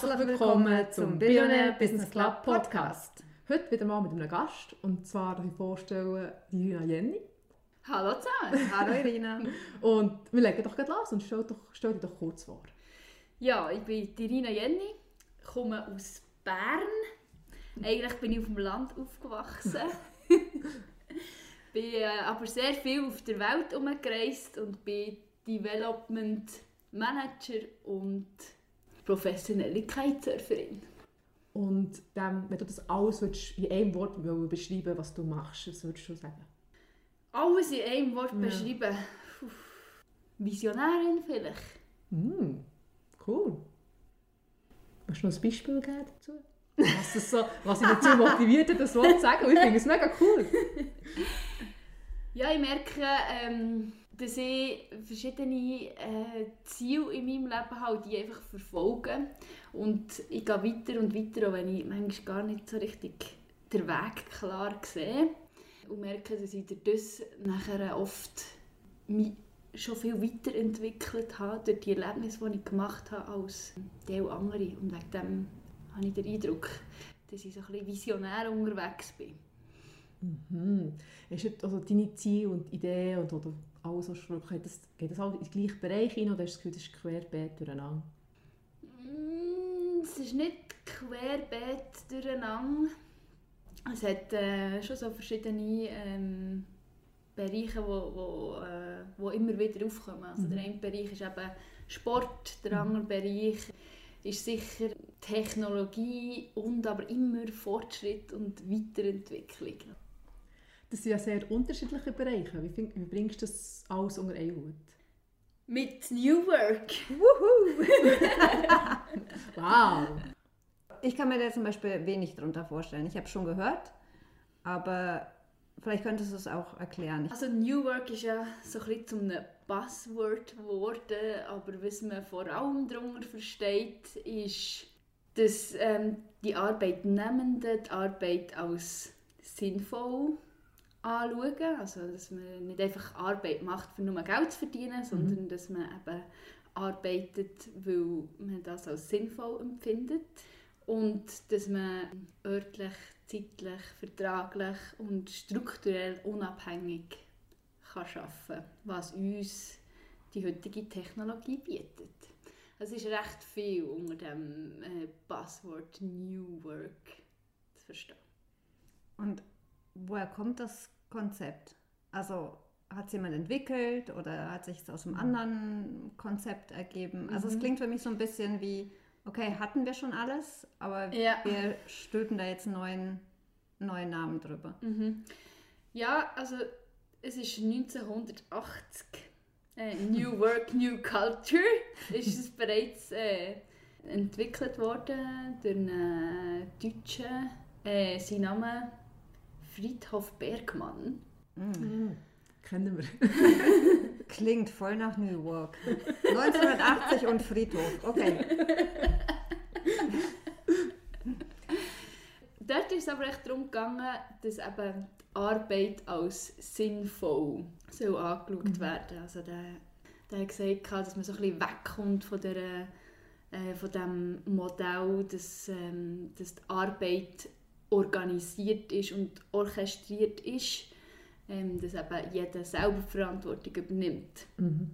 Herzlich willkommen zum Billionaire Business Club Podcast. Heute wieder mal mit einem Gast und zwar darf ich vorstellen Irina Jenny. Hallo zusammen. Hallo Irina. und wir legen doch gleich los und stell, doch, stell dich doch kurz vor. Ja, ich bin Irina Jenny, komme aus Bern. Eigentlich bin ich auf dem Land aufgewachsen. bin äh, aber sehr viel auf der Welt umgereist und bin Development Manager und professionelle Kitesurferin. Und dann, wenn du das alles in einem Wort beschreiben was du machst, was würdest du sagen? Alles in einem Wort ja. beschreiben? Visionärin vielleicht. Mm, cool. Hast du noch ein Beispiel geben dazu? Was, das so, was ich dazu motiviert hat, das Wort zu sagen? Ich finde es mega cool. Ja, ich merke, ähm, dass ich verschiedene äh, Ziele in meinem Leben habe, die einfach verfolge. Und ich gehe weiter und weiter, auch wenn ich manchmal gar nicht so richtig den Weg klar sehe. Und merke, dass ich dadurch nachher oft mich schon viel weiterentwickelt habe durch die Erlebnisse, die ich gemacht habe, als die andere. Und wegen dem habe ich den Eindruck, dass ich so ein bisschen visionär unterwegs bin. Mhm. Ist also deine Ziele und Ideen und oder alles, du geht das, geht das alles in den gleichen Bereich hin oder hast du das Gefühl, das ist querbeet durcheinander? Mm, es ist nicht querbeet durcheinander. Es hat äh, schon so verschiedene ähm, Bereiche, wo, wo, äh, wo immer wieder aufkommen. Also mhm. Der eine Bereich ist eben Sport, der mhm. andere Bereich ist sicher Technologie und aber immer Fortschritt und Weiterentwicklung. Das sind ja sehr unterschiedliche Bereiche. Wie, find, wie bringst du das alles unter einen Hut? Mit New Work. Wuhu! wow! Ich kann mir da zum Beispiel wenig darunter vorstellen. Ich habe schon gehört, aber vielleicht könntest du es auch erklären. Also New Work ist ja so ein bisschen zu einem Buzzword geworden, aber was man vor allem darunter versteht, ist, dass ähm, die Arbeitnehmenden die Arbeit als sinnvoll anschauen. Also, dass man nicht einfach Arbeit macht, um nur Geld zu verdienen, sondern mhm. dass man eben arbeitet, weil man das als sinnvoll empfindet. Und dass man örtlich, zeitlich, vertraglich und strukturell unabhängig kann arbeiten kann, was uns die heutige Technologie bietet. Es ist recht viel unter dem äh, Buzzword New Work zu verstehen. Und woher kommt das Konzept? Also hat es jemand entwickelt oder hat sich es aus einem mhm. anderen Konzept ergeben? Also mhm. es klingt für mich so ein bisschen wie, okay, hatten wir schon alles, aber ja. wir stülpen da jetzt einen neuen, neuen Namen drüber. Mhm. Ja, also es ist 1980 äh, New Work, New Culture ist es bereits äh, entwickelt worden durch einen Deutschen. Äh, sein Name Friedhof Bergmann. Mm. Kennen wir. Klingt voll nach New York. 1980 und Friedhof, okay. Dort ist es aber echt darum gegangen, dass eben die Arbeit als sinnvoll soll angeschaut mhm. werden Also der, der hat gesagt, dass man so ein bisschen wegkommt von, der, äh, von dem Modell, dass, ähm, dass die Arbeit organisiert ist und orchestriert ist, ähm, dass eben jeder selber Verantwortung übernimmt. Mhm.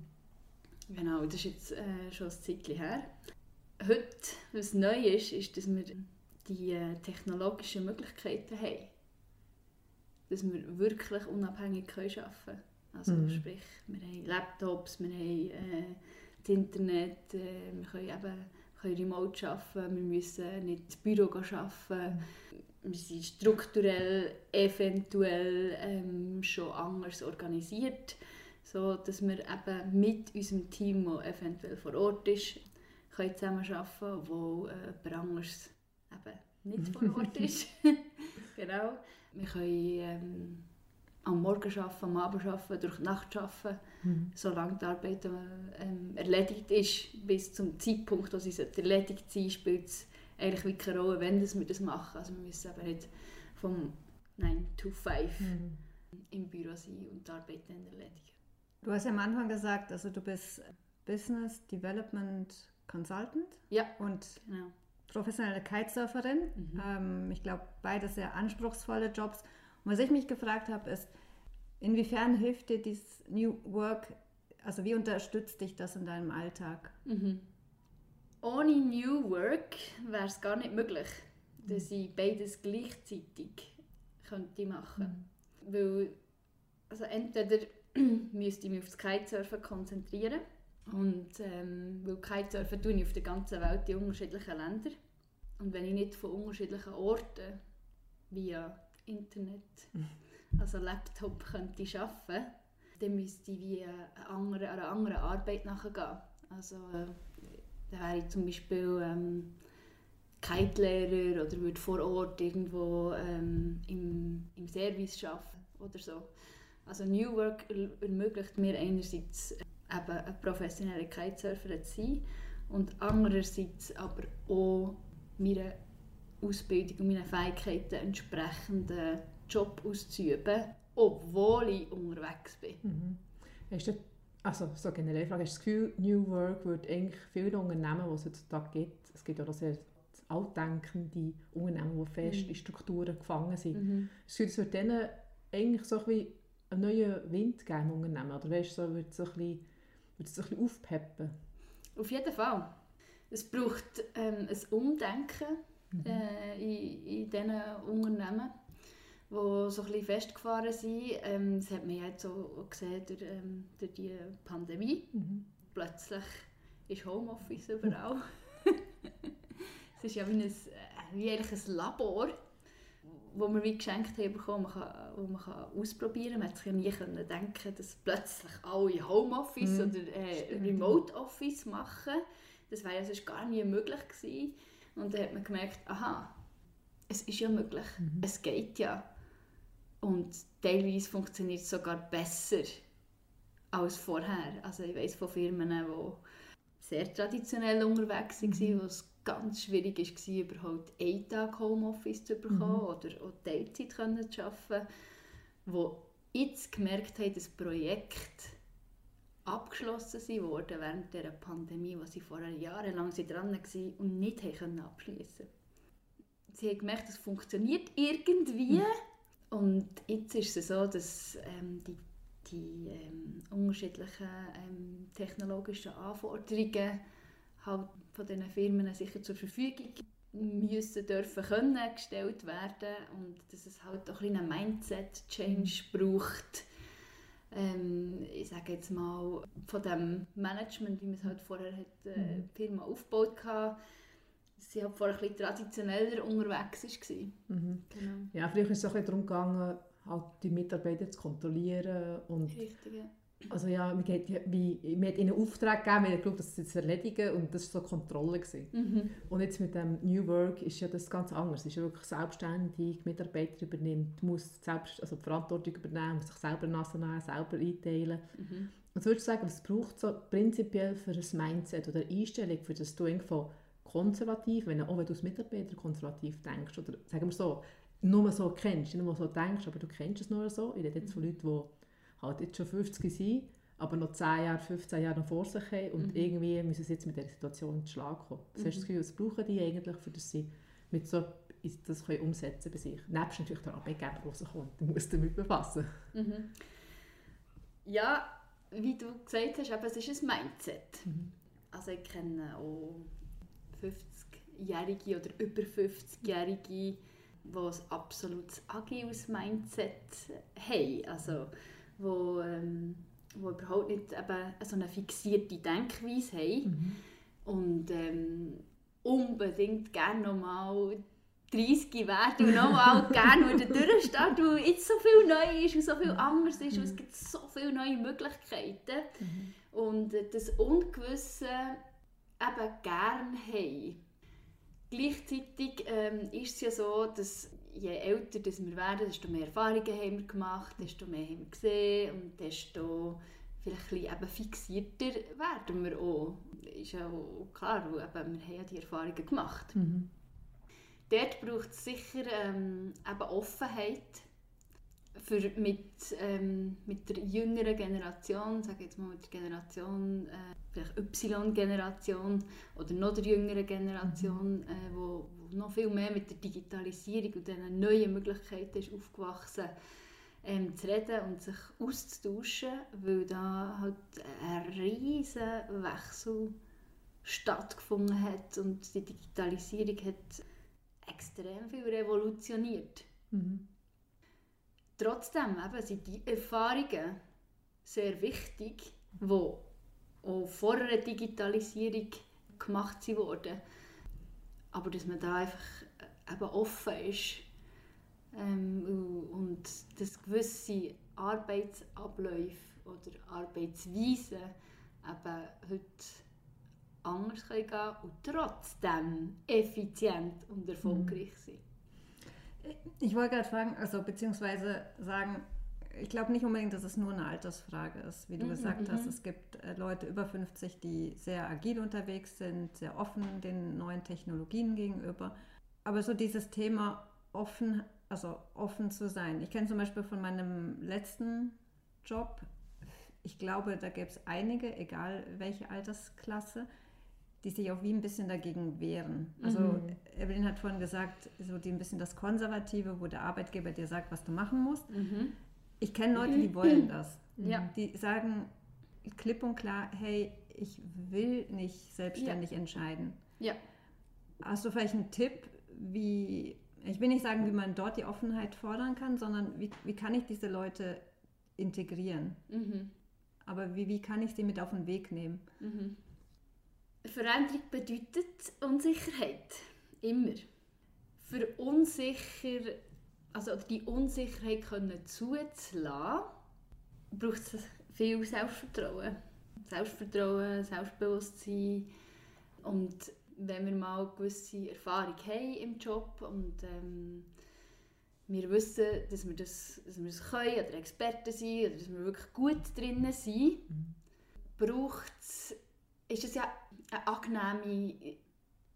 Genau, das ist jetzt äh, schon ein Zeitchen her. Heute, was neu ist, ist, dass wir die äh, technologischen Möglichkeiten haben. Dass wir wirklich unabhängig können arbeiten können. Also mhm. sprich, wir haben Laptops, wir haben äh, das Internet, äh, wir können eben können remote arbeiten, wir müssen nicht ins Büro arbeiten. Mhm wir sind strukturell eventuell ähm, schon anders organisiert, so dass wir eben mit unserem Team, das eventuell vor Ort ist, können zusammenarbeiten wo äh, jemand anderes eben nicht vor Ort ist. genau. Wir können ähm, am Morgen arbeiten, am Abend arbeiten, durch die Nacht arbeiten, mhm. solange die Arbeit äh, erledigt ist. Bis zum Zeitpunkt, wo sie erledigt sein spielt eigentlich wie keine Rolle, wenn wir das machen. Also wir müssen aber nicht vom 9 to 5 mhm. im Büro sein und die Arbeit dann erledigen. Du hast ja am Anfang gesagt, also du bist Business Development Consultant. Ja, und genau. professionelle Kitesurferin. Mhm. Ähm, ich glaube, beide sehr anspruchsvolle Jobs. Und was ich mich gefragt habe, ist, inwiefern hilft dir dieses New Work, also wie unterstützt dich das in deinem Alltag? Mhm. Ohne New Work wäre es gar nicht möglich, dass ich beides gleichzeitig könnte machen Weil, also entweder müsste ich mich auf das Kitesurfen konzentrieren und ähm, weil Kitesurfen tue ich auf der ganzen Welt in unterschiedlichen Ländern und wenn ich nicht von unterschiedlichen Orten via Internet, also Laptop könnte arbeiten, dann müsste ich wie eine andere, einer anderen Arbeit nachgehen. Also äh, da wäre ich zum Beispiel ähm, Kite-Lehrer oder würde vor Ort irgendwo ähm, im, im Service arbeiten oder so. Also New Work er- ermöglicht mir einerseits äh, eben ein professioneller Kitesurfer zu sein und andererseits aber auch meiner Ausbildung und meinen Fähigkeiten entsprechenden Job auszuüben, obwohl ich unterwegs bin. Mhm. Hast du, also so generell Frage, hast du das Gefühl, New Work würde eigentlich viele Unternehmen, die es heutzutage gibt, es gibt ja auch sehr altdenkende Unternehmen, die fest Mhm. in Strukturen gefangen sind. Mhm. Das Gefühl, es würde denen eigentlich so ein bisschen einen neuen Wind geben im Unternehmen? Oder weißt du, so, würde es ein bisschen, es ein bisschen aufpeppen? Auf jeden Fall. Es braucht ähm, ein Umdenken äh, in, in diesen Unternehmen, die so ein bisschen festgefahren sind. Ähm, das hat man ja jetzt auch gesehen durch, ähm, durch die Pandemie. Mhm. Plötzlich ist Homeoffice überall. es ist ja wie, ein, äh, wie eigentlich ein Labor, wo wir wie geschenkt haben bekommen, man kann, wo man kann ausprobieren kann. Man hat sich ja nie können denken dass plötzlich alle Homeoffice Mhm. oder äh. Remote Office machen. Das wäre ja sonst gar nie möglich gewesen. Und dann hat man gemerkt, aha, es ist ja möglich, Mhm. es geht ja. Und teilweise funktioniert es sogar besser als vorher. Also ich weiß von Firmen, die sehr traditionell unterwegs waren, wo es ganz schwierig war, überhaupt einen Tag Homeoffice zu bekommen oder auch Teilzeit können zu arbeiten, wo jetzt gemerkt haben, dass Projekte abgeschlossen sind worden während dieser Pandemie, wo sie vorher jahrelang dran waren und nicht abschließen Sie haben gemerkt, es funktioniert irgendwie und jetzt ist es so, dass ähm, die, die ähm, unterschiedlichen ähm, technologischen Anforderungen halt von diesen Firmen sicher zur Verfügung müssen, dürfen, können gestellt werden und dass es halt auch ein einen Mindset-Change braucht. Ähm, ich sage jetzt mal, von dem Management, wie man es halt vorher hat, äh, die Firma aufgebaut hat, sie halt vorher ein bisschen traditioneller unterwegs war. Mhm. Genau. Ja, früher ist es auch ein bisschen darum gegangen, halt die Mitarbeiter zu kontrollieren und Richtig, ja. Also ja, man, ja- wie, man hat ihnen Auftrag gegeben, man hat geglaubt, dass sie es erledigen und das war so Kontrolle. Gewesen. Mhm. Und jetzt mit dem New Work ist ja das ganz anders. Es ist ja wirklich selbstständig, Mitarbeiter übernimmt, muss selbst, also die Verantwortung übernehmen, muss sich selber nass nehmen, selber einteilen. Mhm. Und würdest du sagen, was braucht so prinzipiell für ein Mindset oder eine Einstellung, für das du irgendwo konservativ, wenn, auch wenn du als Mitarbeiter konservativ denkst, oder sagen wir so, nur so kennst, nicht nur so denkst, aber du kennst es nur so. Ich rede jetzt von Leuten, die halt jetzt schon 50 sind, aber noch 10 Jahre, 15 Jahre noch vor sich haben und Mhm. irgendwie müssen sie jetzt mit dieser Situation in Schlag kommen. Was hast du das Mhm. Gefühl, was brauchen die eigentlich, für das sie mit so das können umsetzen bei sich? Nebst natürlich der Arbeitgeber, der rauskommt, der muss damit befassen. Mhm. Ja, wie du gesagt hast, eben, es ist ein Mindset. Mhm. Also ich kenne auch 50-Jährige oder über 50-Jährige, die ein absolutes agiles Mindset haben. Also wo, ähm, wo überhaupt nicht eben so eine fixierte Denkweise haben Mhm. und ähm, unbedingt gerne nochmal 30 werden und nochmal gerne wieder durchstehen, weil jetzt so viel neu ist und so viel anders ist und es gibt so viele neue Möglichkeiten und äh, das Ungewisse eben gerne haben. Gleichzeitig ähm, ist es ja so, dass je älter dass wir werden, desto mehr Erfahrungen haben wir gemacht, desto mehr haben wir gesehen und desto vielleicht ein bisschen eben fixierter werden wir auch. Ist ja auch klar, weil eben wir haben ja die Erfahrungen gemacht. Mhm. Dort braucht es sicher ähm, eben Offenheit. Für mit, ähm, mit der jüngeren Generation, sage jetzt mal mit der Generation, äh, vielleicht Y-Generation oder noch der jüngeren Generation, mhm. äh, wo, wo, noch viel mehr mit der Digitalisierung und diesen neuen Möglichkeiten ist aufgewachsen, ähm, zu reden und sich auszutauschen, weil da halt ein riesen Wechsel stattgefunden hat und die Digitalisierung hat extrem viel revolutioniert. Mhm. Trotzdem eben, sind die Erfahrungen sehr wichtig, die auch vor der Digitalisierung gemacht wurden. Aber dass man da einfach eben offen ist ähm, und dass gewisse Arbeitsabläufe oder Arbeitsweisen eben heute anders gehen und trotzdem effizient und erfolgreich mhm. Ich wollte gerade fragen, also beziehungsweise sagen, ich glaube nicht unbedingt, dass es nur eine Altersfrage ist. Wie du mhm, gesagt hast, mhm. es gibt äh, Leute über 50, die sehr agil unterwegs sind, sehr offen den neuen Technologien gegenüber. Aber so dieses Thema offen, also offen zu sein. Ich kenne zum Beispiel von meinem letzten Job, ich glaube, da gäbe es einige, egal welche Altersklasse, die sich auch wie ein bisschen dagegen wehren. Also mhm. Evelyn hat vorhin gesagt, so die ein bisschen das Konservative, wo der Arbeitgeber dir sagt, was du machen musst. Mhm. Ich kenne Leute, die wollen das. Ja. Die sagen klipp und klar, hey, ich will nicht selbstständig ja. entscheiden. Ja. Hast du vielleicht einen Tipp, wie, ich will nicht sagen, wie man dort die Offenheit fordern kann, sondern wie, wie kann ich diese Leute integrieren? Mhm. Aber wie, wie kann ich sie mit auf den Weg nehmen? Mhm. Veränderung bedeutet Unsicherheit. Immer. Für unsicher, also die Unsicherheit können zuzulassen, braucht es viel Selbstvertrauen. Selbstvertrauen, Selbstbewusstsein. Und wenn wir mal eine gewisse Erfahrung haben im Job und ähm, wir wissen, dass wir das, dass wir das können oder Experten sind oder dass wir wirklich gut drinnen sind, mhm. braucht es, ist es ja eine angenehme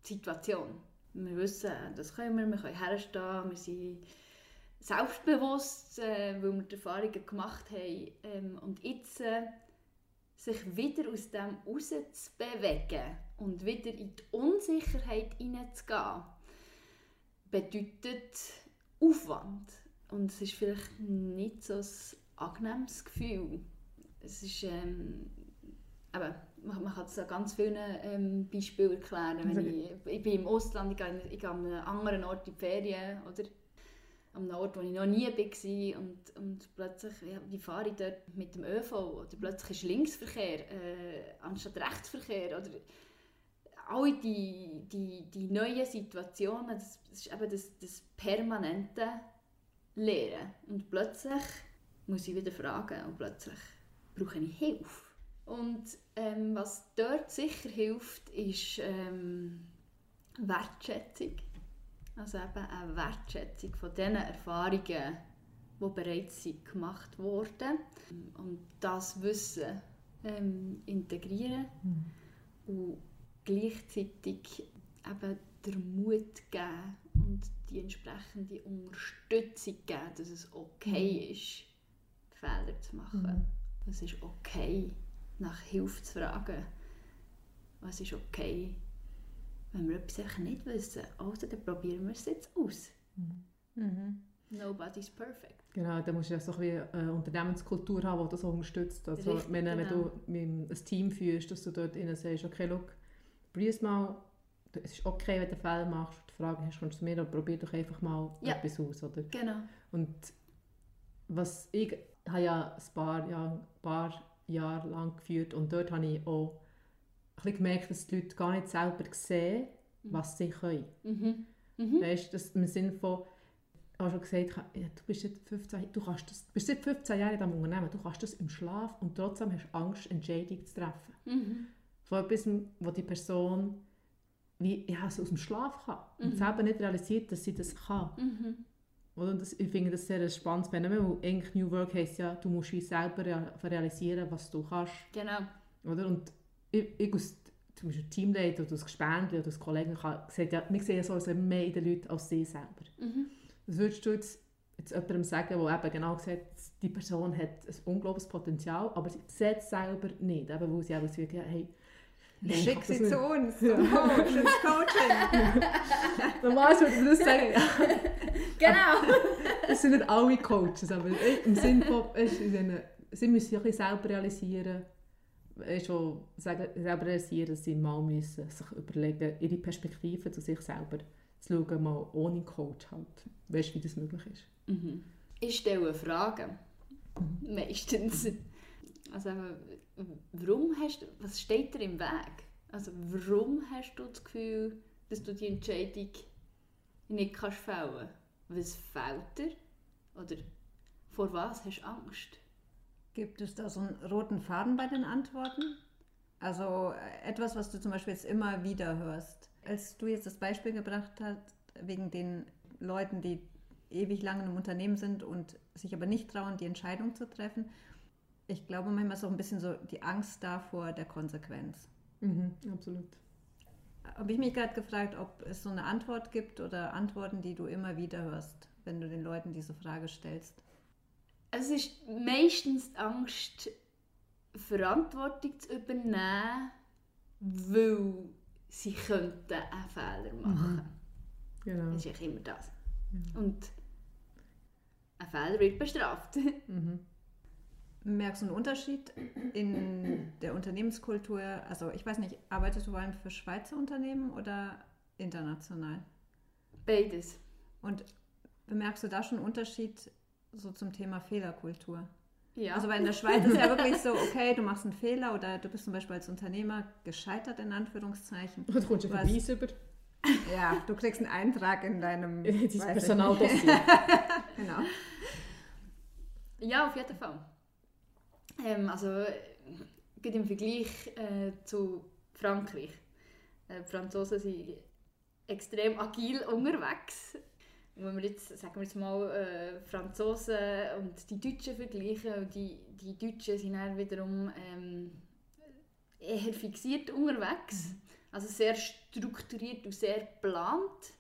Situation. Wir wissen, das können wir, wir können herstehen, wir sind selbstbewusst, äh, weil wir die Erfahrungen gemacht haben. Ähm, und jetzt äh, sich wieder aus dem rauszubewegen und wieder in die Unsicherheit hineinzugehen, bedeutet Aufwand. Und es ist vielleicht nicht so ein angenehmes Gefühl. Es ist, ähm, eben, man, man kann es an ganz vielen ähm, Beispielen erklären. Wenn ich, ich bin im Ausland, ich gehe, ich gehe an einem anderen Ort in die Ferien, oder? An einem Ort, wo ich noch nie war und, und plötzlich ja, wie fahre ich dort mit dem ÖV oder plötzlich ist Linksverkehr äh, anstatt Rechtsverkehr oder all die, die, die neuen Situationen, das, das ist eben das, das permanente Lehren und plötzlich muss ich wieder fragen und plötzlich brauche ich Hilfe. Und ähm, was dort sicher hilft, ist ähm, Wertschätzung. Also eben eine Wertschätzung von den Erfahrungen, die bereits gemacht wurden. Und das Wissen ähm, integrieren mhm. und gleichzeitig eben den Mut geben und die entsprechende Unterstützung geben, dass es okay mhm. ist, Fehler zu machen. Mhm. Es ist okay, nach Hilfe zu fragen. Was ist okay, wenn wir etwas nicht wissen. Also dann probieren wir es jetzt aus. Mhm. mhm. Nobody's perfect. Genau, da musst du ja so eine äh, Unternehmenskultur haben, die das unterstützt. Also Richtig, wenn, wenn genau. du ein Team führst, dass du dort ihnen sagst, okay, look, probier es mal, es ist okay, wenn du Fehler machst, die Frage hast, kommst du zu mir, oder probier doch einfach mal ja. etwas aus. Oder? Genau. Und was ich habe ja ein paar, ja, ein paar Jahre lang geführt und dort habe ich auch ein gemerkt, dass die Leute gar nicht selber sehen, mhm. was sie können. Mhm. Mhm. Weißt du, im Sinne von, ich habe schon gesagt, ja, du bist seit 15, du kannst das, bist seit 15 Jahren in diesem Unternehmen, du kannst das im Schlaf und trotzdem hast du Angst, Entscheidungen zu treffen. Mhm. Von etwas, wo die Person wie, ja, so aus dem Schlaf kann und mhm. selber nicht realisiert, dass sie das kann. Mhm. Und das, ich finde das sehr ein spannendes Phänomen, weil eigentlich New Work heisst ja, du musst wie selber realisieren, was du kannst. Genau. Oder? Und ich, ich als zum Beispiel Teamleiter oder als Gespendli oder als Kollegen, kann, ja, wir sehen so also mehr in den Leuten als sie selber. Mhm. Was würdest du jetzt jetzt jemandem sagen, der eben genau sieht, die Person hat ein unglaubliches Potenzial, aber sie sieht es selber nicht, eben weil sie eben so, hey, Nein, Schick sie zu uns, zum Coach, ins Coaching. Normalerweise würde man das sagen. genau. Es sind nicht alle Coaches, aber im Sinne von, sie müssen sich selber realisieren, schon selber realisieren, dass sie mal müssen sich überlegen, ihre Perspektive zu sich selber zu schauen, mal ohne Coach halt. Weißt du, wie das möglich ist? Mhm. Ich stelle Fragen. Mhm. Meistens. Also, warum hast was steht dir im Weg? Also, warum hast du das Gefühl, dass du die Entscheidung nicht kannst fällen? Was fehlt dir? Oder vor was hast du Angst? Gibt es da so einen roten Faden bei den Antworten? Also etwas, was du zum Beispiel jetzt immer wieder hörst. Als du jetzt das Beispiel gebracht hast, wegen den Leuten, die ewig lang im Unternehmen sind und sich aber nicht trauen, die Entscheidung zu treffen. Ich glaube, manchmal ist auch ein bisschen so die Angst davor der Konsequenz. Mhm, absolut. Habe ich mich gerade gefragt, ob es so eine Antwort gibt oder Antworten, die du immer wieder hörst, wenn du den Leuten diese Frage stellst. Es ist meistens die Angst, Verantwortung zu übernehmen, weil sie könnten einen Fehler machen. Mhm. Genau. Das ist immer das. Mhm. Und ein Fehler wird bestraft. Mhm. Merkst du einen Unterschied in der Unternehmenskultur? Also ich weiß nicht, arbeitest du vor allem für Schweizer Unternehmen oder international? Beides. Und bemerkst du da schon einen Unterschied so zum Thema Fehlerkultur? Ja. Also weil in der Schweiz ist ja wirklich so, okay, du machst einen Fehler oder du bist zum Beispiel als Unternehmer gescheitert in Anführungszeichen. Und du kommst einen Verweis über. Ja, du kriegst einen Eintrag in deinem Personaldossier. genau. Ja, auf jeden Fall. Ähm, also, im Vergleich äh, zu Frankreich. Äh, die Franzosen sind extrem agil unterwegs. Und wenn wir jetzt, sagen wir jetzt mal, äh, Franzosen und die Deutschen vergleichen, die, die Deutschen sind dann wiederum ähm, eher fixiert unterwegs. Mhm. Also sehr strukturiert und sehr geplant.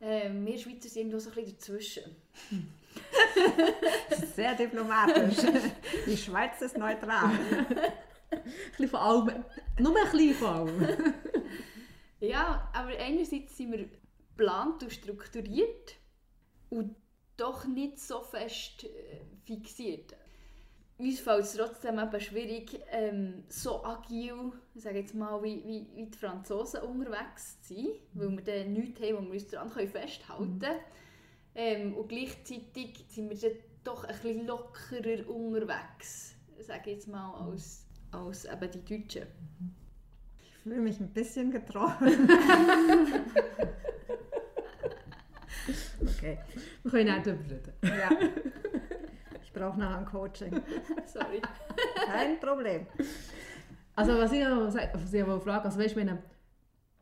Äh, wir Schweizer sind irgendwo so ein bisschen dazwischen. sehr diplomatisch. Die Schweiz ist neutral. ein bisschen von allem. Nur ein bisschen von allem. ja, aber einerseits sind wir geplant und strukturiert und doch nicht so fest äh, fixiert uns fällt es trotzdem eben schwierig, ähm, so agil, sage jetzt mal, wie, wie, wie die Franzosen unterwegs zu sein, weil wir dann nichts haben, wo wir uns daran festhalten können. Mhm. Ähm, und gleichzeitig sind wir dann doch ein bisschen lockerer unterwegs, sage jetzt mal, als, als eben die Deutschen. Ich fühle mich ein bisschen getroffen. okay, wir können auch darüber reden. Ja brauche noch ein Coaching. Sorry. Kein Problem. Also was ich noch was frage, also weißt, wir,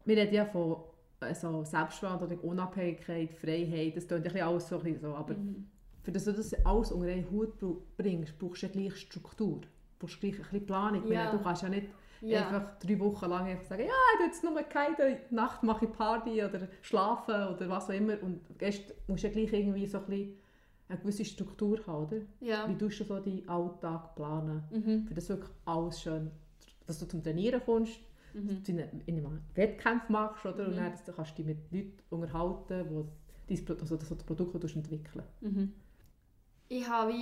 wir reden ja von also Selbstverantwortung, Unabhängigkeit, Freiheit, das klingt ja alles so, so aber mhm. für das du das alles unter einen Hut bringst, brauchst du ja gleich Struktur, du brauchst gleich ein bisschen Planung, ja. du kannst ja nicht ja. einfach drei Wochen lang einfach sagen, ja, ich jetzt nur keine Nacht mache ich Party oder schlafen oder was auch immer und gehst, musst ja gleich irgendwie so ein bisschen eine gewisse Struktur haben, oder? Ja. Wie tust du so deinen Alltag planen, mhm. für das wirklich alles schön, dass du zum Trainieren kommst, mhm. dass du in einem Wettkampf machst, oder? Mhm. Und dann kannst du dich mit Leuten unterhalten, die dein, also das Produkt entwickeln mhm. Ich habe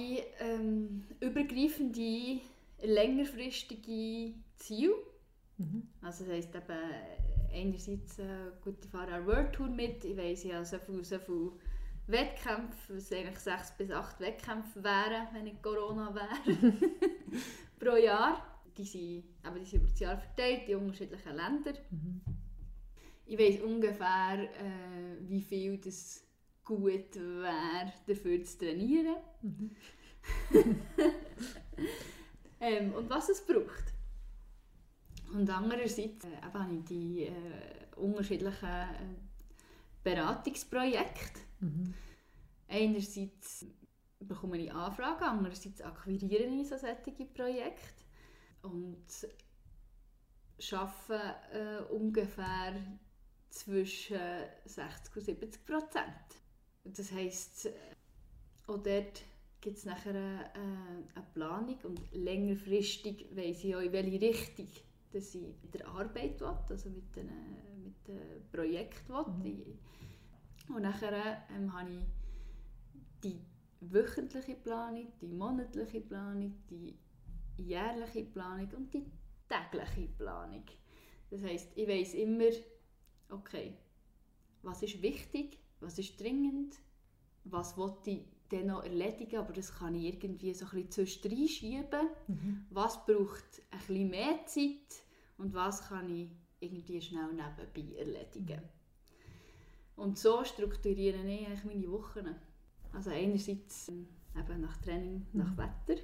ähm, übergreifende, längerfristige Ziele. Mhm. Also das heisst eben einerseits äh, gut, ich fahre eine World Tour mit, ich weiss ja so viel, so viel Wettkämpfe, was eigentlich sechs bis acht Wettkämpfe wären, wenn nicht Corona wäre, pro Jahr. Die sind, aber die sind über das Jahr verteilt in unterschiedlichen Ländern. Mhm. Ich weiß ungefähr, äh, wie viel das gut wäre, dafür zu trainieren. Mhm. ähm, und was es braucht. Und andererseits äh, habe ich die äh, unterschiedlichen äh, Beratungsprojekte Mhm. Einerseits bekomme ich Anfragen, andererseits akquiriere ich so solche Projekte und arbeite äh, ungefähr zwischen 60 und 70 Prozent. Das heisst, auch dort gibt es nachher eine, eine Planung und längerfristig weiss ich auch, in welche Richtung dass ich mit der Arbeit will, also mit dem mit den Projekt will. Mhm. Und nachher ähm, habe ich die wöchentliche Planung, die monatliche Planung, die jährliche Planung und die tägliche Planung. Das heißt, ich weiß immer, okay, was ist wichtig, was ist dringend, was wollte ich dann noch erledigen, aber das kann ich irgendwie so ein bisschen zwischendrin schieben. Mhm. Was braucht ein bisschen mehr Zeit und was kann ich irgendwie schnell nebenbei erledigen. Mhm. Und so strukturiere ich eigentlich meine Wochen. Also einerseits ähm, eben nach Training, mhm. nach Wetter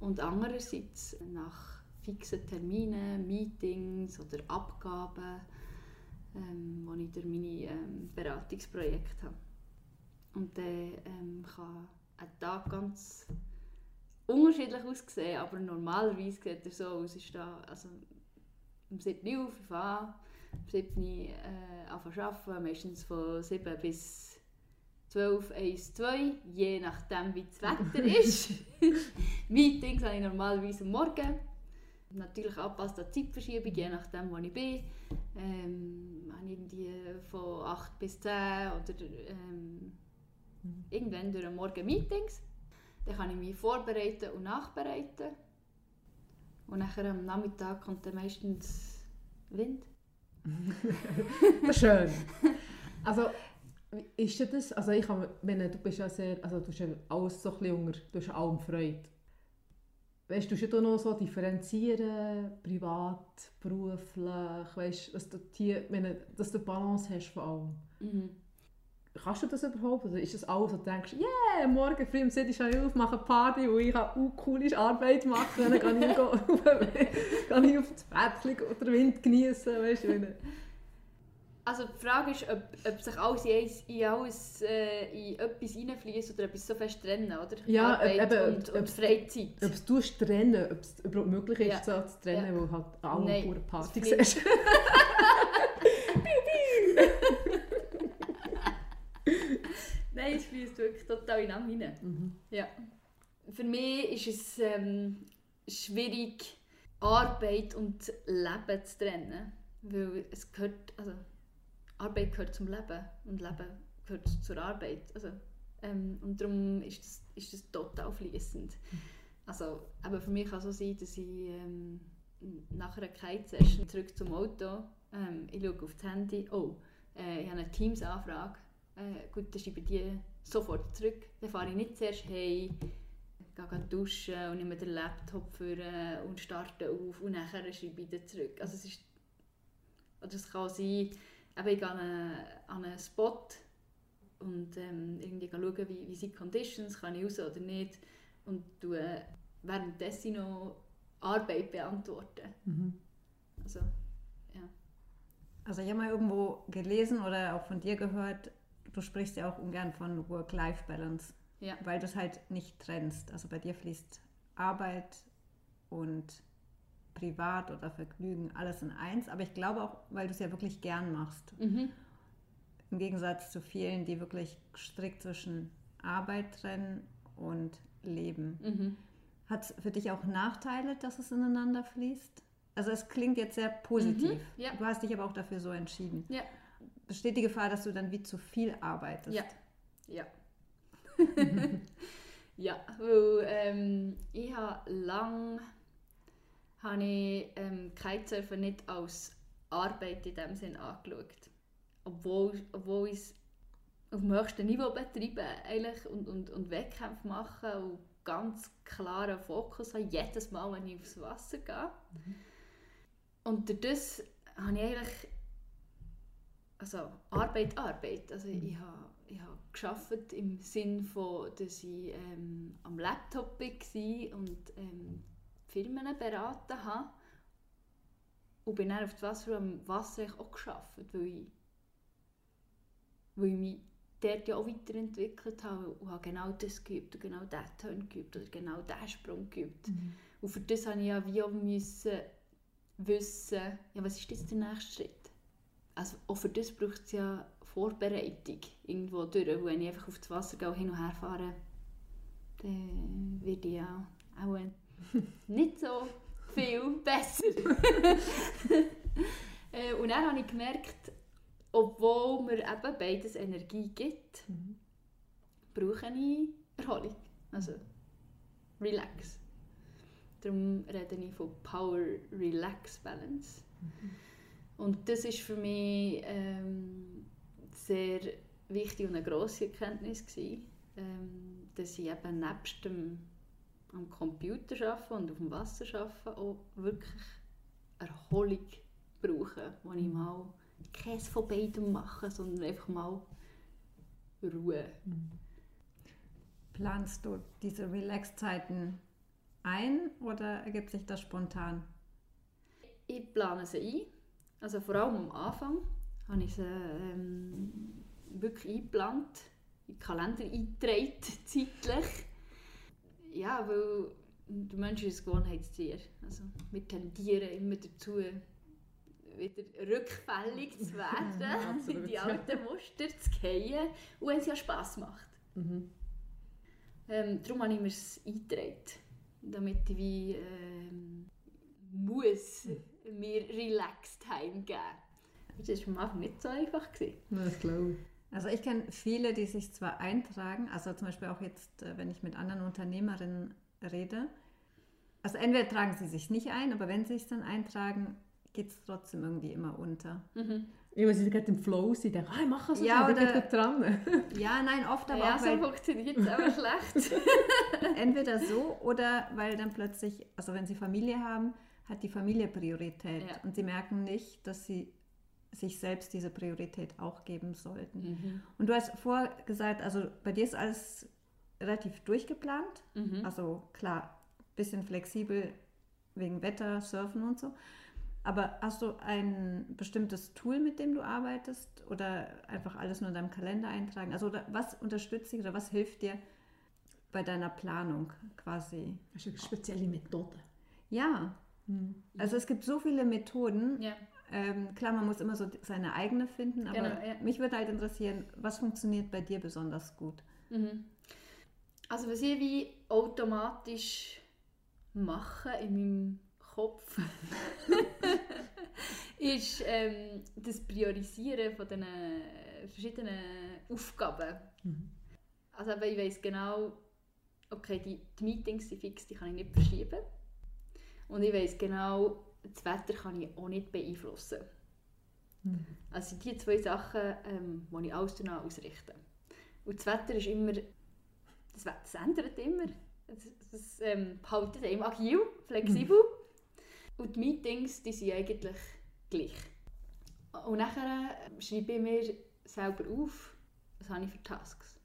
und andererseits nach fixen Terminen, Meetings oder Abgaben, ähm, die ich durch meine ähm, Beratungsprojekte habe. Und dann ähm, kann ein Tag ganz unterschiedlich aussehen, aber normalerweise sieht er so aus, ist da, also um 7 Uhr auf, an, um 7 Uhr äh, arbeiten, meistens von 7 bis 12, 1, 2, je nachdem wie das Wetter ist. Meetings habe ich normalerweise am Morgen. Natürlich angepasst an die Zeitverschiebung, je nachdem, wo ich bin. Ähm, habe irgendwie von 8 bis 10 oder ähm, mhm. irgendwann durch den Morgen Meetings. Dann kann ich mich vorbereiten und nachbereiten. Und nachher am Nachmittag kommt dann meistens Wind. Schön. Also, ist das, also ich habe, wenn du bist ja sehr, also du hast alles so ein bisschen unter, du hast allem Freude. Weißt du, du ja noch so differenzieren, privat, beruflich, weißt, dass du hier, wenn, dass du Balance hast von allem. Mhm. Kannst du das überhaupt? Oder ist das alles, wo du denkst, yeah, morgen früh um 7 Uhr auf, mache eine Party und ich kann auch coole Arbeit machen, dann kann ich, go, kann ich auf das Bettchen oder den Wind genießen, weißt du, also die Frage ist, ob, ob sich alles in, in, alles, äh, in etwas hineinfließt oder etwas so fest trennen, oder? Ja, Arbeit eben, und, und Freizeit. Ob es du trennen, ob es überhaupt möglich ist, ja. so zu trennen, ja. weil halt alle pure Party siehst. Nein, es fließt wirklich total in hinein. Mhm. Ja. Für mich ist es ähm, schwierig, Arbeit und Leben zu trennen. Weil es gehört, also Arbeit gehört zum Leben und Leben gehört zur Arbeit. Also, ähm, und darum ist das, ist das total fließend. Also, aber für mich kann es so sein, dass ich ähm, nach einer Kite-Session zurück zum Auto, ähm, ich schaue auf das Handy, oh, äh, ich habe eine Teams-Anfrage, äh, gut, dann schreibe ich die sofort zurück. Dann fahre ich nicht zuerst hey, gehe duschen und nehme den Laptop für, äh, und starte auf und nachher schreibe ich dann zurück. Also es ist, oder es kann sein, eben ich gehe an einen, an einen Spot und ähm, irgendwie schauen, wie, wie sind die Conditions, kann ich raus oder nicht und tue währenddessen noch Arbeit beantworten. Mhm. Also, ja. Also ich habe mal irgendwo gelesen oder auch von dir gehört, du sprichst ja auch ungern von Work-Life-Balance, ja. weil du es halt nicht trennst. Also bei dir fließt Arbeit und Privat oder Vergnügen alles in eins. Aber ich glaube auch, weil du es ja wirklich gern machst. Mhm. Im Gegensatz zu vielen, die wirklich strikt zwischen Arbeit trennen und Leben. Mhm. Hat es für dich auch Nachteile, dass es ineinander fließt? Also es klingt jetzt sehr positiv. Mhm, ja. Du hast dich aber auch dafür so entschieden. Ja besteht die Gefahr, dass du dann wie zu viel arbeitest. Ja. Ja. ja, weil ähm, ich habe lange habe ich ähm, Kitesurfen nicht als Arbeit in dem Sinn angeschaut. Obwohl, obwohl ich es auf dem höchsten Niveau betreibe eigentlich und, und, und Wettkämpfe mache und ganz klaren Fokus habe, jedes Mal, wenn ich aufs Wasser gehe. Mhm. Und durch das habe ich eigentlich also Arbeit, Arbeit. Also mhm. ich habe ich habe geschafft im Sinn von, dass ich ähm, am Laptop war und ähm, Firmen beraten habe und bin dann auf das Wasser am Wasser auch geschafft, weil ich, weil ich mich dort ja auch weiterentwickelt habe und habe genau das geübt und genau diesen Ton geübt oder genau diesen Sprung geübt. Mhm. Und für das musste ich ja wie auch müssen wissen, ja, was ist jetzt der nächste Schritt? also auch für das braucht es ja Vorbereitung irgendwo durch. wenn ich einfach auf das Wasser gehe, hin und her fahre, dann wird ich ja auch nicht so viel besser. Äh, und dann habe ich gemerkt, obwohl mir eben beides Energie gibt, Mhm. brauche ich Erholung. Also Relax. Darum rede ich von Power Relax Balance. Und das ist für mich ähm, sehr wichtig und eine grosse Erkenntnis gewesen, ähm, dass ich eben nebst dem am Computer arbeiten und auf dem Wasser arbeiten auch wirklich Erholung brauche, wo ich mal keins von beidem mache, sondern einfach mal Ruhe. Planst du diese Relax-Zeiten ein oder ergibt sich das spontan? Ich plane sie ein. Also vor allem am Anfang habe ich sie ähm, wirklich eingeplant, in den Kalender eingetragen, zeitlich. Ja, weil der Mensch ist ein Gewohnheitstier. Also wir tendieren immer dazu, wieder rückfällig zu werden, in die alten Muster zu fallen, und es ja Spass macht. Mhm. Ähm, darum habe ich mir es eingetragen, damit ich wie, ähm, muss mir relaxed heimgeben. Das war am Anfang nicht so einfach. Ja, Das glaube ich. Also ich kenne viele, die sich zwar eintragen, also zum Beispiel auch jetzt, äh, wenn ich mit anderen Unternehmerinnen rede, also entweder tragen sie sich nicht ein, aber wenn sie sich dann eintragen, geht es trotzdem irgendwie immer unter. Mhm. Ich muss gerade im Flow sein, denke, ah, ich mache es so Ja, schnell, ich bin oder- dran. Ja, nein, oft aber ja, auch, so weil funktioniert es aber schlecht. entweder so oder weil dann plötzlich, also wenn sie Familie haben, hat die Familie Priorität Ja. und sie merken nicht, dass sie sich selbst diese Priorität auch geben sollten. Mhm. Und du hast vorher gesagt, also bei dir ist alles relativ durchgeplant. Mhm. Also klar, bisschen flexibel wegen Wetter, Surfen und so. Aber hast du ein bestimmtes Tool, mit dem du arbeitest oder einfach alles nur in deinem Kalender eintragen? Also was unterstützt dich oder was hilft dir bei deiner Planung quasi? Ist eine spezielle Methode. Ja, also es gibt so viele Methoden. Ja. Ähm, klar, man muss immer so seine eigene finden, aber Genau, ja. mich würde halt interessieren, was funktioniert bei dir besonders gut? Mhm. Also was ich wie automatisch mache in meinem Kopf, ist ähm, das Priorisieren von den verschiedenen Aufgaben. Also eben, ich weiß genau, okay, die, die Meetings sind fix, die kann ich nicht verschieben. Und ich weiß genau, das Wetter kann ich auch nicht beeinflussen. Also die zwei Sachen, ähm, die ich alles danach ausrichte. Und das Wetter ist immer, das Wetter das ändert immer. Es, es ähm, behaltet einem agil, flexibel. Und die Meetings, die sind eigentlich gleich. Und nachher äh, schreibe ich mir selber auf, was habe ich für Tasks.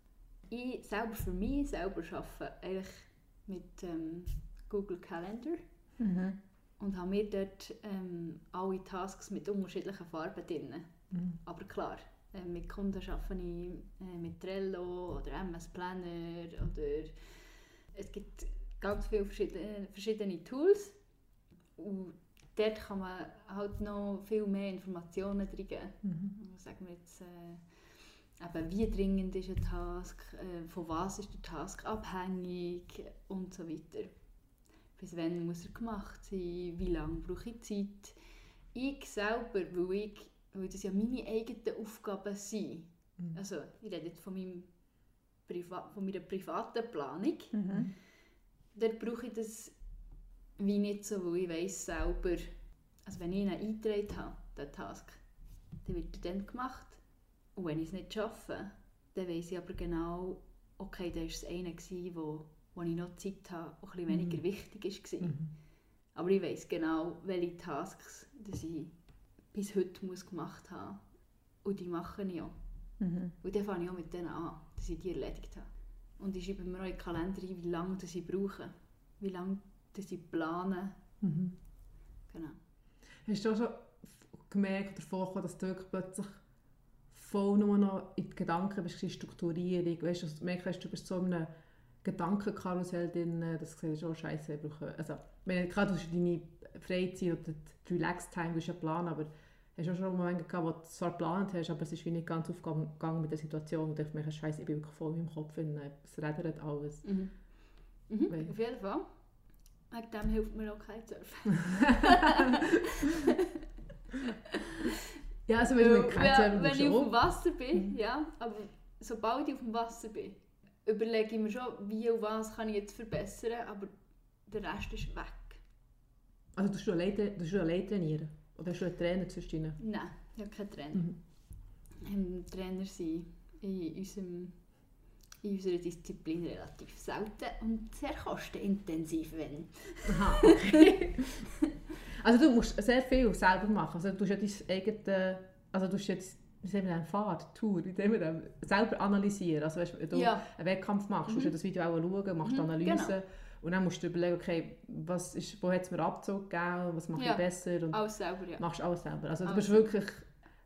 Ich selber für mich selber arbeite eigentlich mit ähm, Google Calendar und habe mir dort ähm, alle Tasks mit unterschiedlichen Farben drin. Aber klar, äh, mit Kunden arbeite ich äh, mit Trello oder MS Planner oder es gibt ganz viele verschiedene, verschiedene Tools und dort kann man halt noch viel mehr Informationen drin geben. Also Sagen wir jetzt, äh, eben, wie dringend ist ein Task, äh, von was ist der Task abhängig und so weiter. Bis wann muss er gemacht sein, wie lange brauche ich Zeit. Ich selber, weil, ich, weil das ja meine eigenen Aufgaben sind, also ich rede jetzt von, meinem Priva von meiner privaten Planung, dort brauche ich das wie nicht so, weil ich weiss selber, also wenn ich ihn eingetragen habe, den Task, dann wird er dann gemacht. Und wenn ich es nicht schaffe, dann weiss ich aber genau, okay, da war es einer, gewesen, wo, ich noch Zeit habe, der ein bisschen weniger wichtig war. Aber ich weiss genau, welche Tasks dass ich bis heute muss gemacht habe. Und die mache ich auch. Und dann fange ich auch mit denen an, dass ich die erledigt habe. Und ich schreibe mir auch in den Kalender ein, wie lange das ich brauche. Wie lange das ich plane. Genau. Hast du auch schon gemerkt oder vorgekommen, dass du wirklich plötzlich voll nur noch in die Gedanken bist, Strukturierung, weißt du merkst, du bist so in einem Gedankenkarussell drin, dass du siehst, oh Scheiße, also, klar, du hast deine Freizeit oder die Relax-Time, du ja planen, aber hast du auch schon Momente gehabt, wo du zwar geplant hast, aber es ist wie nicht ganz aufgegangen mit der Situation und ich merke, Scheiße, ich bin wirklich voll in meinem Kopf, drin, es redet alles. Mhm. Mhm, auf jeden Fall. Wegen dem hilft mir auch kein Surfen. Ja, also wenn du Kitesurfen wenn ich du auf dem auch... Wasser bin, Mhm. ja, aber sobald ich auf dem Wasser bin, überlege ich mir schon, wie und was kann ich jetzt verbessern, aber der Rest ist weg. Also du allein, du allein trainieren? Oder hast du einen Trainer zwischen ihnen? Nein, ich habe keinen Trainer. Mhm. Ähm, Trainer sind in, unserem, in unserer Disziplin relativ selten und sehr kostenintensiv, wenn. Aha, okay. also du musst sehr viel selber machen. Also du hast ja dein eigenes... Also du hast jetzt... Wie sagen wir denn? Fahrt, Tour, wie sagen wir denn? selber analysieren. Also weißt, wenn du Ja. einen Wettkampf machst, Mhm. musst du das Video auch schauen, machst Mhm, Analysen. genau. Und dann musst du überlegen, okay, was ist, wo hat es mir Abzug gegeben, was mache Ja. ich besser. Und Alles selber, ja. machst alles selber. Also du Alles bist wirklich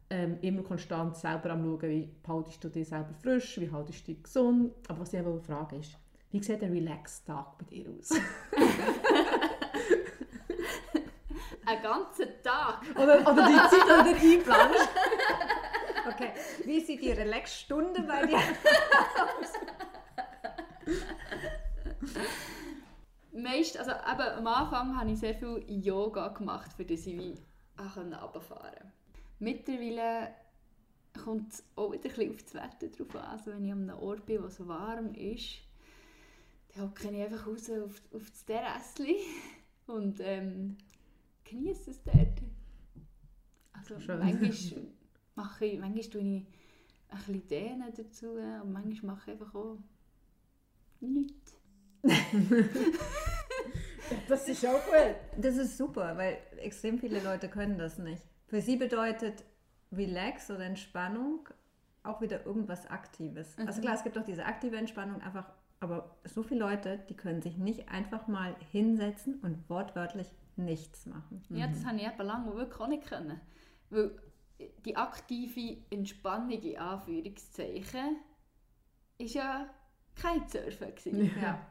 ähm, immer konstant selber am schauen, wie haltest du dich selber frisch, wie haltest du dich gesund. Aber was ich eben fragen ist, wie sieht ein Relax-Tag bei dir aus? Einen ganzen Tag. oder, oder die Zeit, die du einplanst. Okay, wie sieht die Relax-Stunde bei dir Meist, also eben am Anfang habe ich sehr viel Yoga gemacht, für das ich runterfahren konnte. Mittlerweile kommt es auch wieder ein bisschen auf das Wetter drauf an. Also wenn ich an einem Ort bin, wo es warm ist, dann hocke ich einfach raus auf, auf das Terrassli und ähm, genieße es dort. Also Schön. manchmal mache ich, manchmal tue ich ein bisschen Dehnen dazu und manchmal mache ich einfach auch nichts. Das ist auch gut. Das ist super, weil extrem viele Leute können das nicht. Für sie bedeutet Relax oder Entspannung auch wieder irgendwas Aktives. Also Mhm. klar, es gibt auch diese aktive Entspannung, einfach, aber so viele Leute, die können sich nicht einfach mal hinsetzen und wortwörtlich nichts machen. Ja, das habe ich eben lange wirklich auch nicht können. Weil die aktive Entspannung in Anführungszeichen ist ja kein Surfen. gewesen. Ja.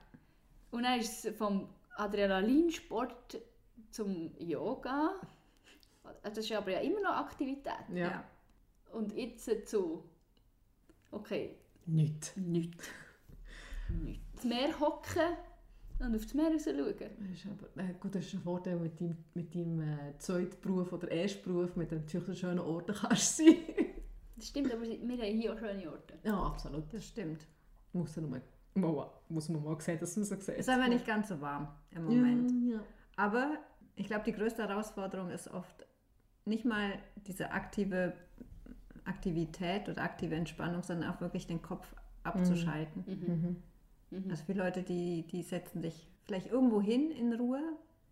Und dann ist es vom Adrenalinsport zum Yoga. Das ist aber ja immer noch Aktivität. Ja. Ja. Und jetzt zu, okay, Nicht. nichts. Nichts. Das Meer hocken und auf das Meer raus schauen. Das ist aber, äh, gut, das ist ein Vorteil mit deinem, mit deinem äh, zweiten Beruf oder ersten Beruf, mit den natürlich so schönen Orten kannst du sein. Das stimmt, aber wir haben hier auch schöne Orte. ja, absolut. Das stimmt. Muss, ja nur mal, mal, muss man mal sehen, dass man so sieht. Ist aber nicht ganz so warm im Moment. Ja, ja. Aber ich glaube, die größte Herausforderung ist oft nicht mal diese aktive Aktivität oder aktive Entspannung, sondern auch wirklich den Kopf abzuschalten. Mhm. Mhm. Also viele Leute, die, die setzen sich vielleicht irgendwo hin in Ruhe,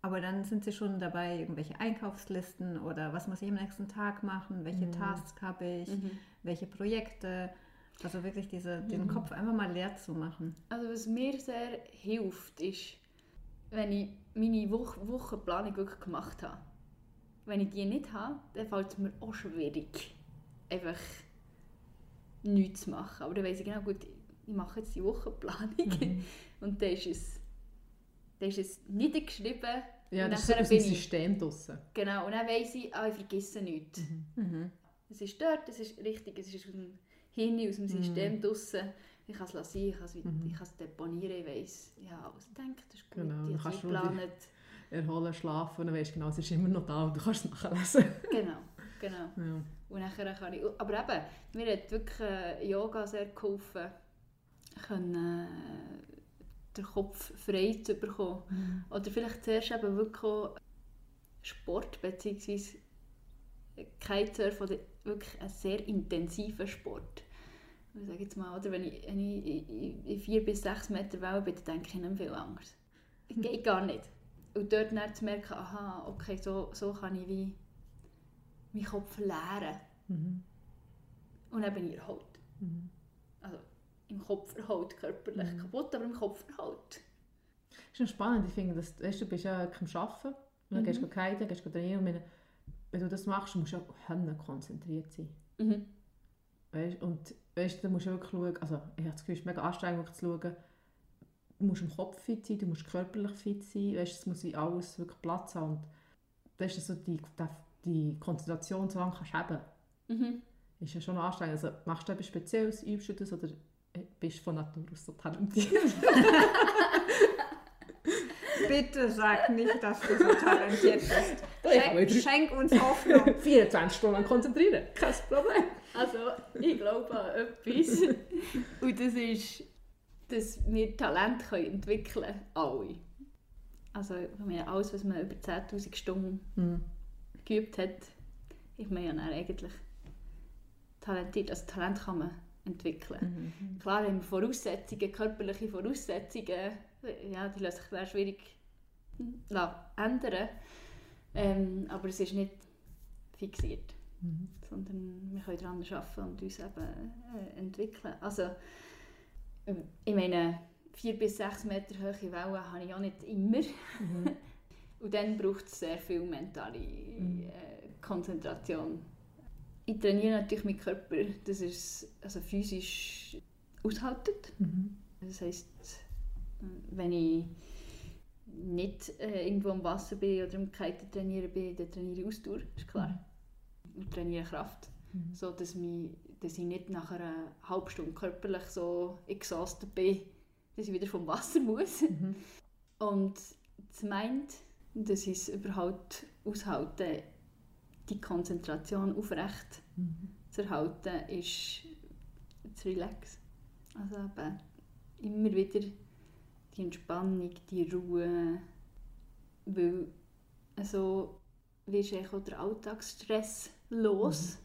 aber dann sind sie schon dabei, irgendwelche Einkaufslisten oder was muss ich am nächsten Tag machen, welche Mhm. Tasks habe ich, Mhm. welche Projekte. Also wirklich diese, den Mhm. Kopf einfach mal leer zu machen. Also was mir sehr hilft, ist, wenn ich meine Woch Wochenplanung wirklich gemacht habe. Wenn ich die nicht habe, dann fällt es mir auch schwierig, einfach nichts zu machen. Aber dann weiss ich genau, gut, ich mache jetzt die Wochenplanung Mhm. und dann ist es, dann ist es niedergeschrieben. Ja, und das ist so ich- System draussen. Genau, und dann weiss ich, ah, ich vergesse nichts. Mhm. Es ist dort, es ist richtig, es ist aus dem Hirn, aus dem System draussen. Ich kann es lassen, ich kann es, wieder- Mhm. ich kann es deponieren, ich weiss, ja, alles denkt, das ist gut, Genau, ich habe kannst es geplant. Erholen, schlafen und dann weißt du genau, es ist immer noch da und du kannst es nachlesen. Genau, genau. Ja. Und nachher kann ich, aber eben, mir hat wirklich äh, Yoga sehr geholfen, können, äh, den Kopf frei zu bekommen. Oder vielleicht zuerst eben wirklich Sport, beziehungsweise Kitesurf oder wirklich ein sehr intensiver Sport. Ich sage jetzt mal, oder wenn ich, wenn ich in- 4 bis 6 Meter Wellen bin, dann denke ich nicht viel anders. Das geht gar nicht. Und dort dann zu merken, aha, okay, so, so kann ich wie meinen Kopf leeren. Mhm. Und dann bin ich erholt. Mhm. Im Kopf erholt, körperlich Mhm. kaputt, aber im Kopf erholt. Das ist schon spannend, ich finde, dass, weißt, du bist ja am Arbeiten dann Mhm. gehst du kiten, gehst du trainieren und wenn, du das machst, musst du auch konzentriert sein. Mhm. Weißt? Und weißt, du musst du wirklich schauen, also ich habe das Gefühl, es ist mega anstrengend wirklich zu schauen, du musst im Kopf fit sein, du musst körperlich fit sein, weißt, es muss in alles wirklich Platz haben und das ist so die, die, die Konzentration, so lange kannst du haben, Mhm. ist ja schon anstrengend. Also machst du etwas Spezielles, übst du das oder bist von Natur aus so talentiert? Bitte sag nicht, dass du so talentiert bist. Schenk, schenk uns Hoffnung. 24 Stunden konzentrieren, kein Problem. Also, ich glaube an etwas. Und das ist, dass wir Talent können entwickeln können. Alle. Also, ich meine, alles, was man über 10'000 Stunden Mhm. geübt hat, ist man ja dann eigentlich talentiert. Also Talent kann man entwickeln. Klar haben wir Voraussetzungen, körperliche Voraussetzungen, ja, die lassen sich sehr schwierig lassen ändern. Ähm, aber es ist nicht fixiert, Mhm. sondern wir können daran arbeiten und uns eben äh, entwickeln. Also, ich meine, 4 bis 6 Meter hohe Wellen habe ich auch nicht immer. Mhm. Und dann braucht es sehr viel mentale äh, Konzentration. Ich trainiere natürlich meinen Körper, dass er es also physisch aushaltet. Mhm. Das heisst, wenn ich nicht äh, irgendwo am Wasser bin oder im Kiten trainieren bin, dann trainiere ich Ausdauer, ist klar. Und trainiere Kraft. Mhm. So, dass, mich, dass ich nicht nach einer halben Stunde körperlich so exhausted bin, dass ich wieder vom Wasser muss. Mhm. Und das meint, dass ich es überhaupt aushalte, die Konzentration aufrecht Mhm. zu erhalten, ist zu relax. Also eben immer wieder die Entspannung, die Ruhe, weil so wirst du auch den Alltagsstress los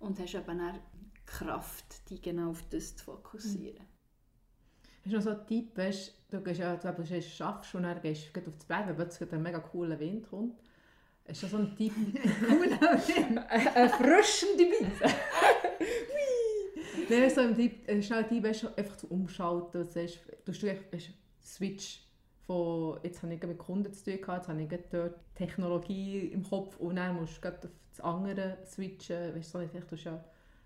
und hast eben auch Kraft, dich genau auf das zu fokussieren. Hast du noch so einen Tipp, weißt, du gehst ja, du du schaffst und dann gehst du auf das Berg, wenn plötzlich ein mega cooler Wind kommt. Hast du so einen Tipp? Cooler Wind. Eine erfrischende Wind. Nein, so ein Tipp, ein schneller Tipp ist einfach zu umschalten. Du hast hast Switch von, jetzt habe ich mit Kunden zu tun gehabt, jetzt habe ich dort Technologie im Kopf und dann musst du gerade auf das andere switchen. Weißt du, so vielleicht tust du ja,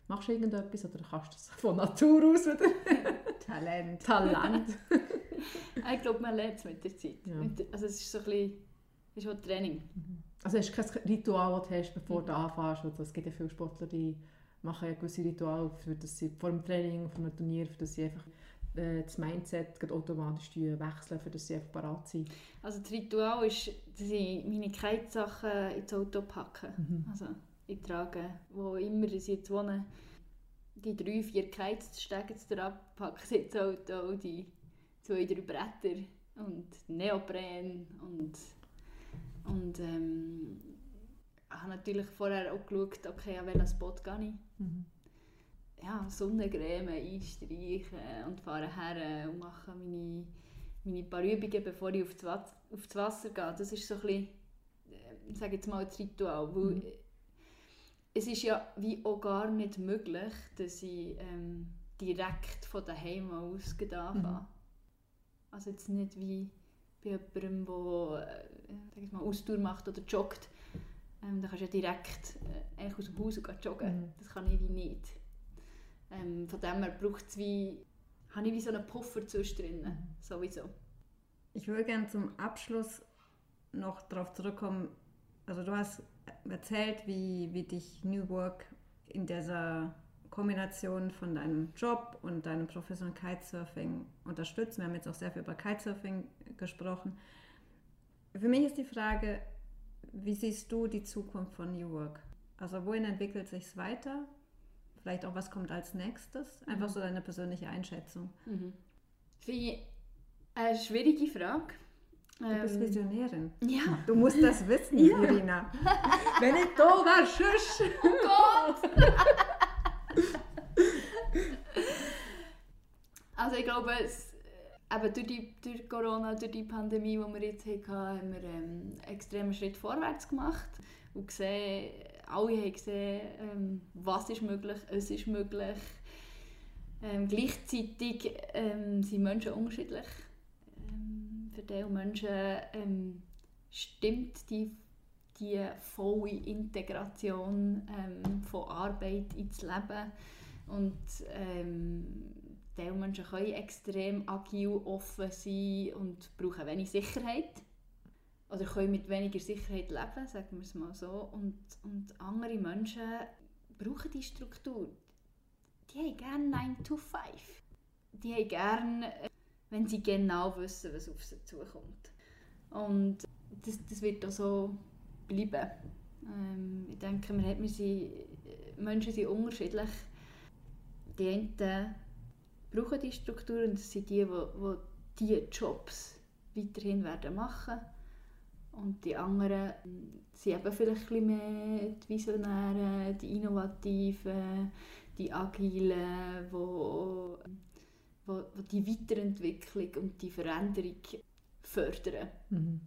machst du irgendetwas oder kannst du das von Natur aus wieder? Talent. Talent. Ich glaube, man lernt es mit der Zeit. Ja. Also es ist so ein bisschen, es ist auch Training. Also hast du kein Ritual, das du hast, bevor du anfängst? Oder es gibt ja viele Sportler, die machen ja gewisse Rituale, für das sie vor dem Training, vor einem Turnier, für das sie einfach äh, das Mindset automatisch wechseln, für das sie einfach parat sind. Also das Ritual ist, dass ich meine Kite-Sachen ins Auto packe. Also ich trage, wo immer ich jetzt wohne, die drei, vier Kites steigen sie ab, packe sie ins Auto, die zwei, drei Bretter und Neopren und, und ähm, habe natürlich vorher auch geschaut, okay, an welchen Spot gehe ich. Ja, Sonnencreme einstreichen und fahre her und mache meine, meine paar Übungen, bevor ich auf das, Wat- auf das Wasser gehe. Das ist so ein bisschen, ich sage jetzt mal, das Ritual. Weil Mhm. Es ist ja wie auch gar nicht möglich, dass ich ähm, direkt von daheim aus anfange. Mhm. Also jetzt nicht wie bei jemandem, der äh, mal, Ausdauer macht oder joggt. Ähm, da kannst du ja direkt äh, eigentlich aus dem Haus gehen joggen. Mhm. Das kann ich wie nicht. Ähm, von dem her braucht es wie, habe ich wie so einen Puffer zwischendrin. Mhm. Sowieso. Ich würde gerne zum Abschluss noch darauf zurückkommen. Also du hast erzählt, wie, wie dich New Work in dieser Kombination von deinem Job und deinem professionellen Kitesurfing unterstützt. Wir haben jetzt auch sehr viel über Kitesurfing gesprochen. Für mich ist die Frage, wie siehst du die Zukunft von New Work? Also wohin entwickelt sich es weiter? Vielleicht auch, was kommt als nächstes? Einfach so deine persönliche Einschätzung. Mhm. Finde ich eine schwierige Frage. Du bist Ähm, Visionärin. ja. Du musst das wissen, Irina. Wenn ich da wäre, sonst! Also ich glaube, es, eben durch, die, durch Corona, durch die Pandemie, die wir jetzt hatten, haben wir ähm, einen extremen Schritt vorwärts gemacht und gesehen, alle haben gesehen, ähm, was ist möglich, es ist möglich. Ähm, gleichzeitig ähm, sind Menschen unterschiedlich. Ähm, für diese Menschen ähm, stimmt die, die volle Integration ähm, von Arbeit ins Leben und diese Menschen können extrem agil, offen sein und brauchen wenig Sicherheit. Oder können mit weniger Sicherheit leben, sagen wir es mal so. Und, und andere Menschen brauchen die Struktur. Die haben gerne 9 to 5. Die haben gerne, äh, wenn sie genau wissen, was auf sie zukommt. Und das, das wird auch so bleiben. Ähm, ich denke, wir, haben, wir sind, Menschen sind unterschiedlich. Die einen brauchen die Struktur und das sind die, die, die diese Jobs weiterhin werden machen und die anderen sind eben vielleicht ein mehr die Visionären, die Innovativen, die Agilen, wo, wo, wo die Weiterentwicklung und die Veränderung fördern. Mhm.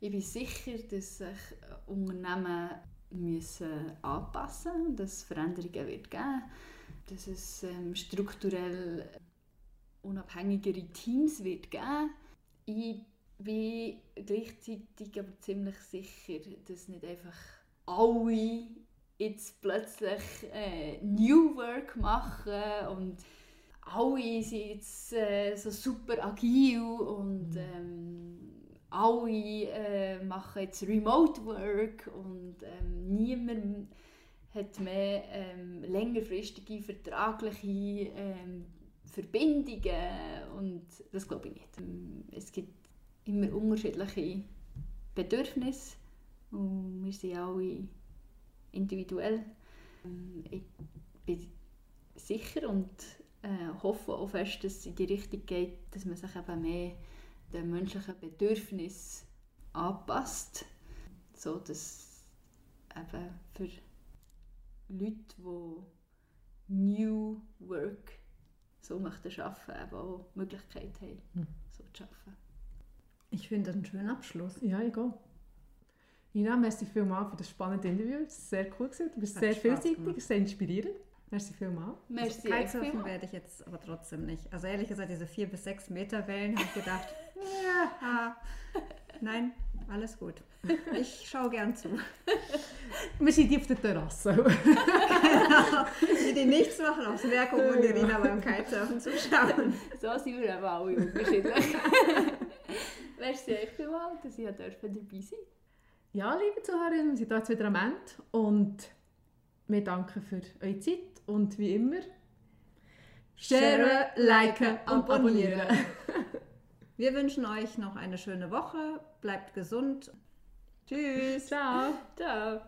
Ich bin sicher, dass sich Unternehmen müssen anpassen müssen, dass es Veränderungen wird geben dass es ähm, strukturell unabhängigere Teams wird geben. Ich bin gleichzeitig aber ziemlich sicher, dass nicht einfach alle jetzt plötzlich äh, New Work machen und alle sind jetzt äh, so super agil und mhm. ähm, alle äh, machen jetzt Remote Work und ähm, niemand hat mehr ähm, längerfristige vertragliche ähm, Verbindungen und das glaube ich nicht. Ähm, es gibt immer unterschiedliche Bedürfnisse und wir sind alle individuell. Ähm, ich bin sicher und äh, hoffe auch fest, dass es in die Richtung geht, dass man sich eben mehr den menschlichen Bedürfnissen anpasst, so dass eben für Leute, die New Work so möchten arbeiten, eben auch die Möglichkeit haben, hm. so zu arbeiten. Ich finde das einen schönen Abschluss. Ja, ich gehe. Ina, merci vielmals für das spannende Interview. Es war sehr cool. Gewesen. Du bist Hat sehr vielseitig, sehr inspirierend. Merci vielmals. Merci. Also Kitesurfen werde ich jetzt aber trotzdem nicht. Also ehrlich gesagt, diese 4 bis 6 Meter Wellen habe ich gedacht, ja, nein, alles gut. Ich schaue gern zu. Wir sind auf der Terrasse. genau. Die, nichts machen, aufs Werk und Irina beim Kitesurfen zuschauen. So sind wir aber alle unterschiedlich. Merci euch vielmals, dass ihr dabei sein Ja, liebe Zuhörerinnen, wir sind jetzt wieder am Ende und wir danken für eure Zeit und wie immer share, liken und abonnieren. Wir wünschen euch noch eine schöne Woche, bleibt gesund. Tschüss. Ciao. Ciao.